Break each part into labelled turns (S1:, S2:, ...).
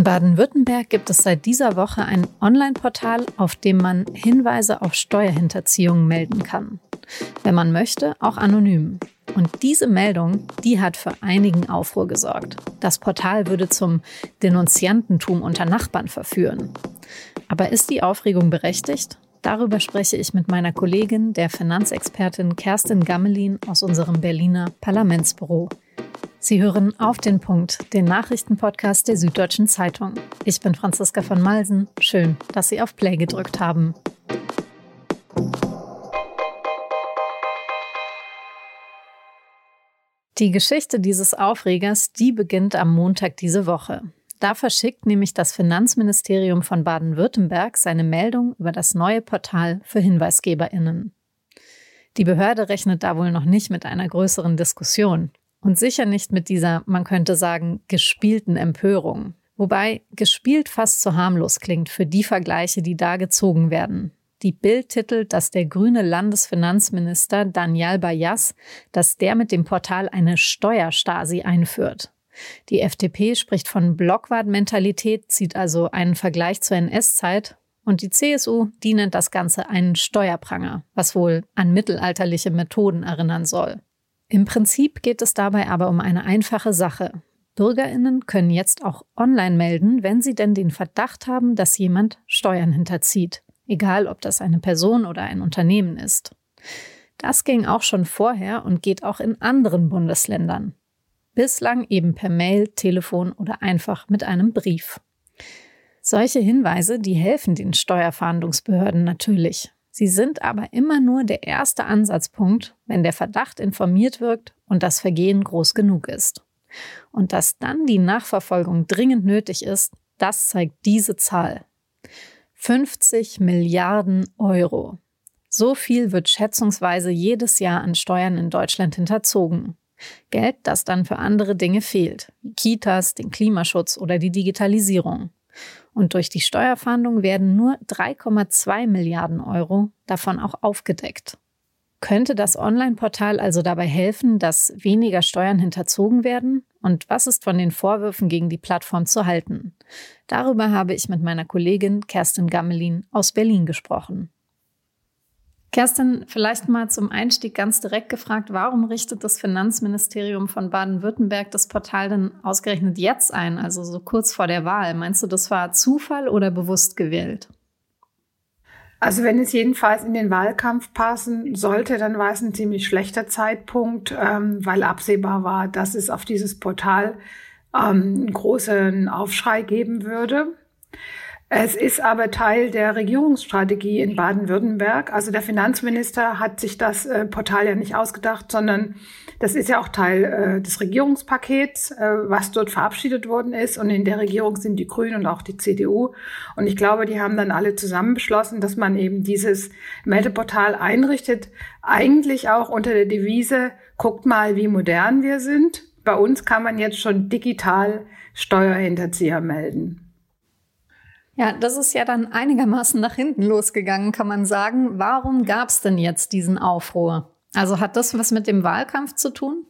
S1: In Baden-Württemberg gibt es seit dieser Woche ein Online-Portal, auf dem man Hinweise auf Steuerhinterziehung melden kann. Wenn man möchte, auch anonym. Und diese Meldung, die hat für einigen Aufruhr gesorgt. Das Portal würde zum Denunziantentum unter Nachbarn verführen. Aber ist die Aufregung berechtigt? Darüber spreche ich mit meiner Kollegin, der Finanzexpertin Kerstin Gammelin aus unserem Berliner Parlamentsbüro. Sie hören auf den Punkt, den Nachrichtenpodcast der Süddeutschen Zeitung. Ich bin Franziska von Malsen. Schön, dass Sie auf Play gedrückt haben. Die Geschichte dieses Aufregers, die beginnt am Montag diese Woche. Da verschickt nämlich das Finanzministerium von Baden-Württemberg seine Meldung über das neue Portal für Hinweisgeberinnen. Die Behörde rechnet da wohl noch nicht mit einer größeren Diskussion. Und sicher nicht mit dieser, man könnte sagen, gespielten Empörung. Wobei gespielt fast zu harmlos klingt für die Vergleiche, die da gezogen werden. Die Bild titelt, dass der grüne Landesfinanzminister Daniel Bayas, dass der mit dem Portal eine Steuerstasi einführt. Die FDP spricht von Blockwart-Mentalität, zieht also einen Vergleich zur NS-Zeit. Und die CSU, die nennt das Ganze einen Steuerpranger, was wohl an mittelalterliche Methoden erinnern soll. Im Prinzip geht es dabei aber um eine einfache Sache. Bürgerinnen können jetzt auch online melden, wenn sie denn den Verdacht haben, dass jemand Steuern hinterzieht, egal ob das eine Person oder ein Unternehmen ist. Das ging auch schon vorher und geht auch in anderen Bundesländern. Bislang eben per Mail, Telefon oder einfach mit einem Brief. Solche Hinweise, die helfen den Steuerfahndungsbehörden natürlich. Sie sind aber immer nur der erste Ansatzpunkt, wenn der Verdacht informiert wirkt und das Vergehen groß genug ist. Und dass dann die Nachverfolgung dringend nötig ist, das zeigt diese Zahl. 50 Milliarden Euro. So viel wird schätzungsweise jedes Jahr an Steuern in Deutschland hinterzogen. Geld, das dann für andere Dinge fehlt, wie Kitas, den Klimaschutz oder die Digitalisierung. Und durch die Steuerfahndung werden nur 3,2 Milliarden Euro davon auch aufgedeckt. Könnte das Online-Portal also dabei helfen, dass weniger Steuern hinterzogen werden? Und was ist von den Vorwürfen gegen die Plattform zu halten? Darüber habe ich mit meiner Kollegin Kerstin Gammelin aus Berlin gesprochen. Kerstin, vielleicht mal zum Einstieg ganz direkt gefragt, warum richtet das Finanzministerium von Baden-Württemberg das Portal denn ausgerechnet jetzt ein, also so kurz vor der Wahl? Meinst du, das war Zufall oder bewusst gewählt?
S2: Also wenn es jedenfalls in den Wahlkampf passen sollte, dann war es ein ziemlich schlechter Zeitpunkt, ähm, weil absehbar war, dass es auf dieses Portal ähm, einen großen Aufschrei geben würde. Es ist aber Teil der Regierungsstrategie in Baden-Württemberg. Also der Finanzminister hat sich das äh, Portal ja nicht ausgedacht, sondern das ist ja auch Teil äh, des Regierungspakets, äh, was dort verabschiedet worden ist. Und in der Regierung sind die Grünen und auch die CDU. Und ich glaube, die haben dann alle zusammen beschlossen, dass man eben dieses Meldeportal einrichtet. Eigentlich auch unter der Devise, guckt mal, wie modern wir sind. Bei uns kann man jetzt schon digital Steuerhinterzieher melden.
S1: Ja, das ist ja dann einigermaßen nach hinten losgegangen, kann man sagen. Warum gab es denn jetzt diesen Aufruhr? Also hat das was mit dem Wahlkampf zu tun?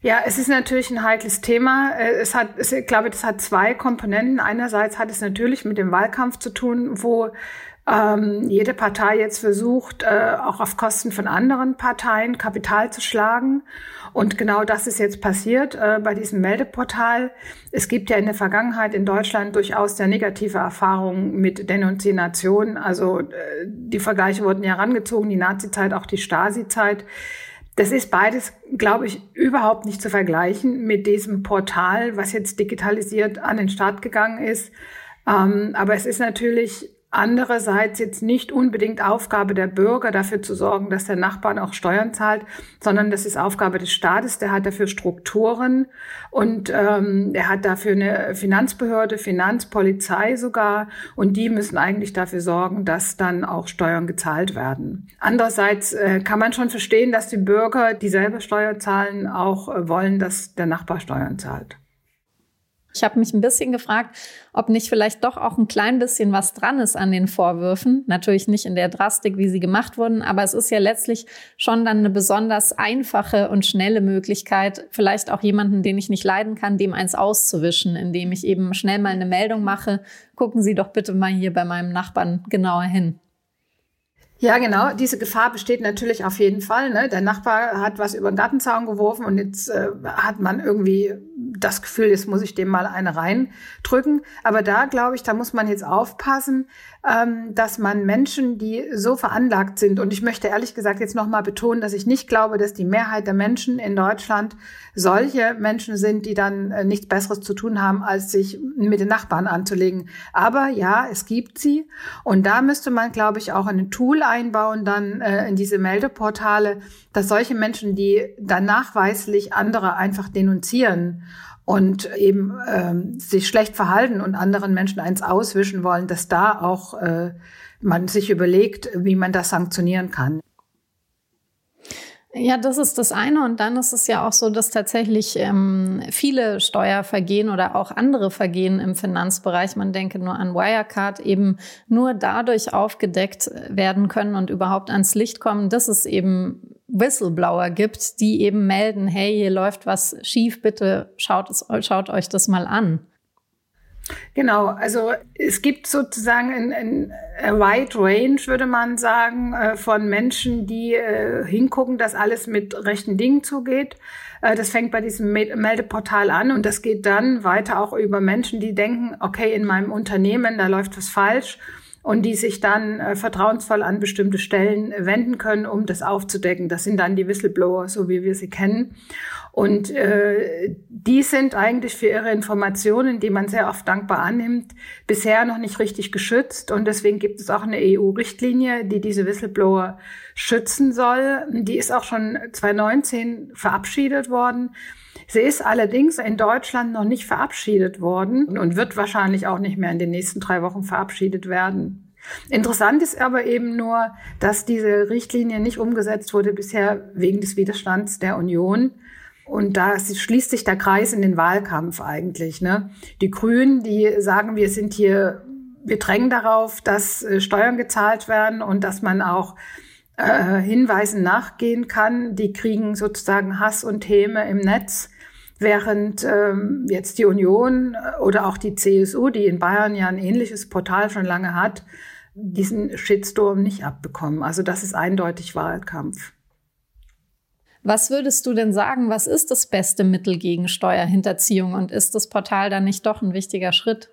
S2: Ja, es ist natürlich ein heikles Thema. Äh, es hat, ich glaube, das hat zwei Komponenten. Einerseits hat es natürlich mit dem Wahlkampf zu tun, wo ähm, jede Partei jetzt versucht, äh, auch auf Kosten von anderen Parteien Kapital zu schlagen. Und genau das ist jetzt passiert äh, bei diesem Meldeportal. Es gibt ja in der Vergangenheit in Deutschland durchaus sehr negative Erfahrungen mit Denunziation. Also äh, die Vergleiche wurden ja herangezogen, die Nazizeit, auch die Stasi-Zeit. Das ist beides, glaube ich, überhaupt nicht zu vergleichen mit diesem Portal, was jetzt digitalisiert an den Start gegangen ist. Ähm, aber es ist natürlich Andererseits jetzt nicht unbedingt Aufgabe der Bürger, dafür zu sorgen, dass der Nachbar auch Steuern zahlt, sondern das ist Aufgabe des Staates. Der hat dafür Strukturen und ähm, er hat dafür eine Finanzbehörde, Finanzpolizei sogar und die müssen eigentlich dafür sorgen, dass dann auch Steuern gezahlt werden. Andererseits äh, kann man schon verstehen, dass die Bürger, die selber Steuern zahlen, auch äh, wollen, dass der Nachbar Steuern zahlt.
S1: Ich habe mich ein bisschen gefragt, ob nicht vielleicht doch auch ein klein bisschen was dran ist an den Vorwürfen. Natürlich nicht in der Drastik, wie sie gemacht wurden, aber es ist ja letztlich schon dann eine besonders einfache und schnelle Möglichkeit, vielleicht auch jemanden, den ich nicht leiden kann, dem eins auszuwischen, indem ich eben schnell mal eine Meldung mache. Gucken Sie doch bitte mal hier bei meinem Nachbarn genauer hin.
S2: Ja, genau. Diese Gefahr besteht natürlich auf jeden Fall. Ne? Der Nachbar hat was über den Gartenzaun geworfen und jetzt äh, hat man irgendwie das Gefühl, jetzt muss ich dem mal eine reindrücken. Aber da glaube ich, da muss man jetzt aufpassen, ähm, dass man Menschen, die so veranlagt sind, und ich möchte ehrlich gesagt jetzt nochmal betonen, dass ich nicht glaube, dass die Mehrheit der Menschen in Deutschland solche Menschen sind, die dann äh, nichts Besseres zu tun haben, als sich mit den Nachbarn anzulegen. Aber ja, es gibt sie. Und da müsste man, glaube ich, auch ein Tool einbauen, dann äh, in diese Meldeportale, dass solche Menschen, die dann nachweislich andere einfach denunzieren und eben ähm, sich schlecht verhalten und anderen Menschen eins auswischen wollen, dass da auch äh, man sich überlegt, wie man das sanktionieren kann.
S1: Ja, das ist das eine. Und dann ist es ja auch so, dass tatsächlich ähm, viele Steuervergehen oder auch andere Vergehen im Finanzbereich, man denke nur an Wirecard, eben nur dadurch aufgedeckt werden können und überhaupt ans Licht kommen, dass es eben Whistleblower gibt, die eben melden, hey, hier läuft was schief, bitte schaut, es, schaut euch das mal an.
S2: Genau, also es gibt sozusagen ein, ein, wide range, würde man sagen, äh, von Menschen, die äh, hingucken, dass alles mit rechten Dingen zugeht. Äh, das fängt bei diesem Meldeportal an und das geht dann weiter auch über Menschen, die denken, okay, in meinem Unternehmen, da läuft was falsch und die sich dann äh, vertrauensvoll an bestimmte Stellen wenden können, um das aufzudecken. Das sind dann die Whistleblower, so wie wir sie kennen. Und äh, die sind eigentlich für ihre Informationen, die man sehr oft dankbar annimmt, bisher noch nicht richtig geschützt. Und deswegen gibt es auch eine EU-Richtlinie, die diese Whistleblower schützen soll. Die ist auch schon 2019 verabschiedet worden. Sie ist allerdings in Deutschland noch nicht verabschiedet worden und wird wahrscheinlich auch nicht mehr in den nächsten drei Wochen verabschiedet werden. Interessant ist aber eben nur, dass diese Richtlinie nicht umgesetzt wurde bisher wegen des Widerstands der Union. Und da schließt sich der Kreis in den Wahlkampf eigentlich. Ne? Die Grünen, die sagen, wir sind hier, wir drängen darauf, dass äh, Steuern gezahlt werden und dass man auch äh, Hinweisen nachgehen kann. Die kriegen sozusagen Hass und Häme im Netz, während ähm, jetzt die Union äh, oder auch die CSU, die in Bayern ja ein ähnliches Portal schon lange hat, diesen Shitstorm nicht abbekommen. Also das ist eindeutig Wahlkampf.
S1: Was würdest du denn sagen, was ist das beste Mittel gegen Steuerhinterziehung und ist das Portal dann nicht doch ein wichtiger Schritt?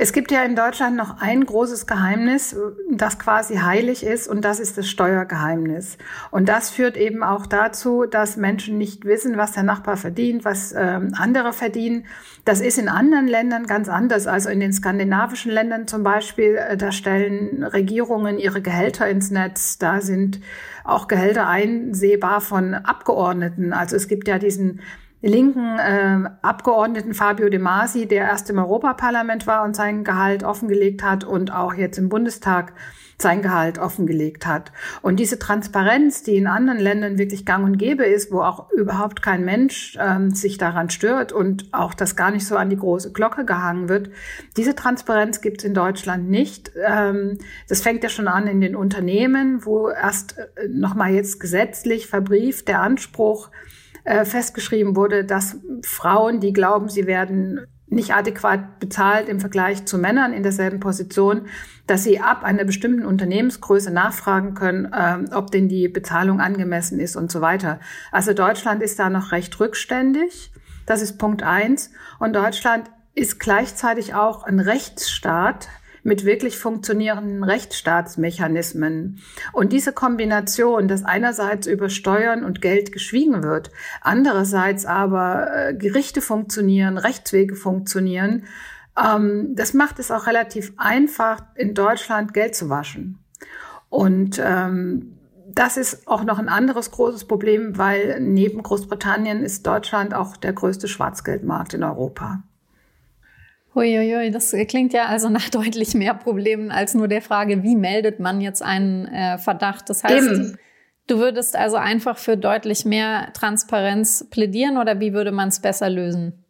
S2: Es gibt ja in Deutschland noch ein großes Geheimnis, das quasi heilig ist, und das ist das Steuergeheimnis. Und das führt eben auch dazu, dass Menschen nicht wissen, was der Nachbar verdient, was ähm, andere verdienen. Das ist in anderen Ländern ganz anders. Also in den skandinavischen Ländern zum Beispiel, äh, da stellen Regierungen ihre Gehälter ins Netz. Da sind auch Gehälter einsehbar von Abgeordneten. Also es gibt ja diesen linken äh, Abgeordneten Fabio De Masi, der erst im Europaparlament war und sein Gehalt offengelegt hat und auch jetzt im Bundestag sein Gehalt offengelegt hat. Und diese Transparenz, die in anderen Ländern wirklich gang und gäbe ist, wo auch überhaupt kein Mensch ähm, sich daran stört und auch das gar nicht so an die große Glocke gehangen wird, diese Transparenz gibt es in Deutschland nicht. Ähm, das fängt ja schon an in den Unternehmen, wo erst äh, nochmal jetzt gesetzlich verbrieft der Anspruch äh, festgeschrieben wurde, dass Frauen, die glauben, sie werden nicht adäquat bezahlt im Vergleich zu Männern in derselben Position, dass sie ab einer bestimmten Unternehmensgröße nachfragen können, ähm, ob denn die Bezahlung angemessen ist und so weiter. Also Deutschland ist da noch recht rückständig. Das ist Punkt eins. Und Deutschland ist gleichzeitig auch ein Rechtsstaat mit wirklich funktionierenden Rechtsstaatsmechanismen. Und diese Kombination, dass einerseits über Steuern und Geld geschwiegen wird, andererseits aber äh, Gerichte funktionieren, Rechtswege funktionieren, ähm, das macht es auch relativ einfach, in Deutschland Geld zu waschen. Und ähm, das ist auch noch ein anderes großes Problem, weil neben Großbritannien ist Deutschland auch der größte Schwarzgeldmarkt in Europa.
S1: Uiuiui, das klingt ja also nach deutlich mehr Problemen als nur der Frage, wie meldet man jetzt einen äh, Verdacht. Das heißt, Eben. du würdest also einfach für deutlich mehr Transparenz plädieren oder wie würde man es besser lösen?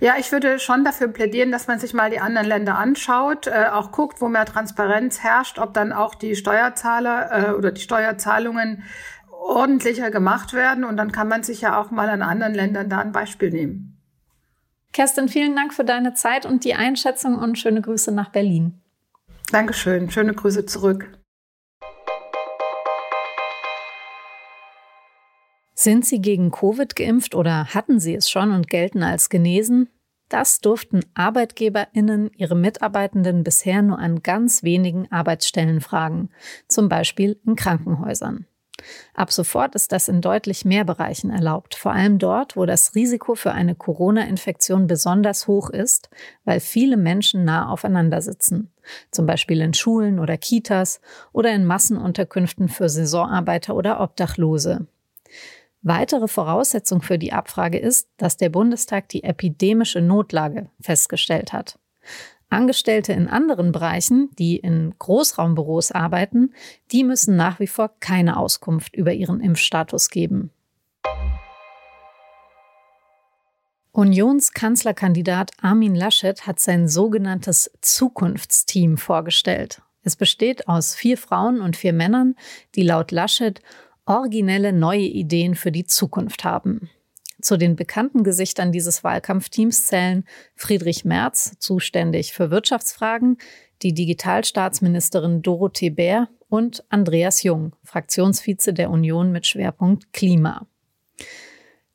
S2: Ja, ich würde schon dafür plädieren, dass man sich mal die anderen Länder anschaut, äh, auch guckt, wo mehr Transparenz herrscht, ob dann auch die Steuerzahler äh, oder die Steuerzahlungen ordentlicher gemacht werden. Und dann kann man sich ja auch mal an anderen Ländern da ein Beispiel nehmen.
S1: Kerstin, vielen Dank für deine Zeit und die Einschätzung und schöne Grüße nach Berlin.
S2: Dankeschön. Schöne Grüße zurück.
S1: Sind Sie gegen Covid geimpft oder hatten Sie es schon und gelten als genesen? Das durften Arbeitgeberinnen ihre Mitarbeitenden bisher nur an ganz wenigen Arbeitsstellen fragen, zum Beispiel in Krankenhäusern. Ab sofort ist das in deutlich mehr Bereichen erlaubt, vor allem dort, wo das Risiko für eine Corona-Infektion besonders hoch ist, weil viele Menschen nah aufeinander sitzen, zum Beispiel in Schulen oder Kitas oder in Massenunterkünften für Saisonarbeiter oder Obdachlose. Weitere Voraussetzung für die Abfrage ist, dass der Bundestag die epidemische Notlage festgestellt hat. Angestellte in anderen Bereichen, die in Großraumbüros arbeiten, die müssen nach wie vor keine Auskunft über ihren Impfstatus geben. Unionskanzlerkandidat Armin Laschet hat sein sogenanntes Zukunftsteam vorgestellt. Es besteht aus vier Frauen und vier Männern, die laut Laschet originelle neue Ideen für die Zukunft haben. Zu den bekannten Gesichtern dieses Wahlkampfteams zählen Friedrich Merz, zuständig für Wirtschaftsfragen, die Digitalstaatsministerin Dorothee Bär und Andreas Jung, Fraktionsvize der Union mit Schwerpunkt Klima.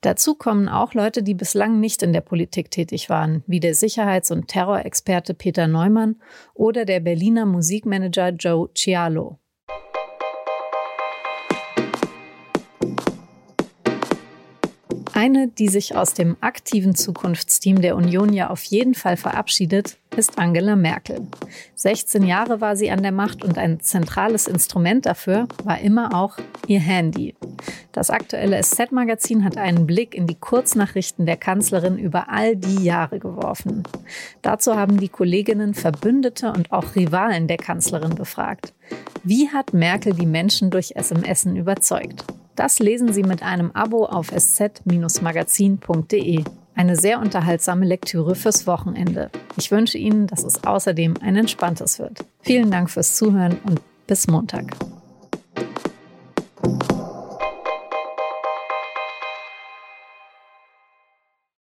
S1: Dazu kommen auch Leute, die bislang nicht in der Politik tätig waren, wie der Sicherheits- und Terrorexperte Peter Neumann oder der Berliner Musikmanager Joe Cialo. Eine, die sich aus dem aktiven Zukunftsteam der Union ja auf jeden Fall verabschiedet, ist Angela Merkel. 16 Jahre war sie an der Macht und ein zentrales Instrument dafür war immer auch ihr Handy. Das aktuelle SZ-Magazin hat einen Blick in die Kurznachrichten der Kanzlerin über all die Jahre geworfen. Dazu haben die Kolleginnen Verbündete und auch Rivalen der Kanzlerin befragt. Wie hat Merkel die Menschen durch SMS überzeugt? Das lesen Sie mit einem Abo auf sz-magazin.de. Eine sehr unterhaltsame Lektüre fürs Wochenende. Ich wünsche Ihnen, dass es außerdem ein entspanntes wird. Vielen Dank fürs Zuhören und bis Montag.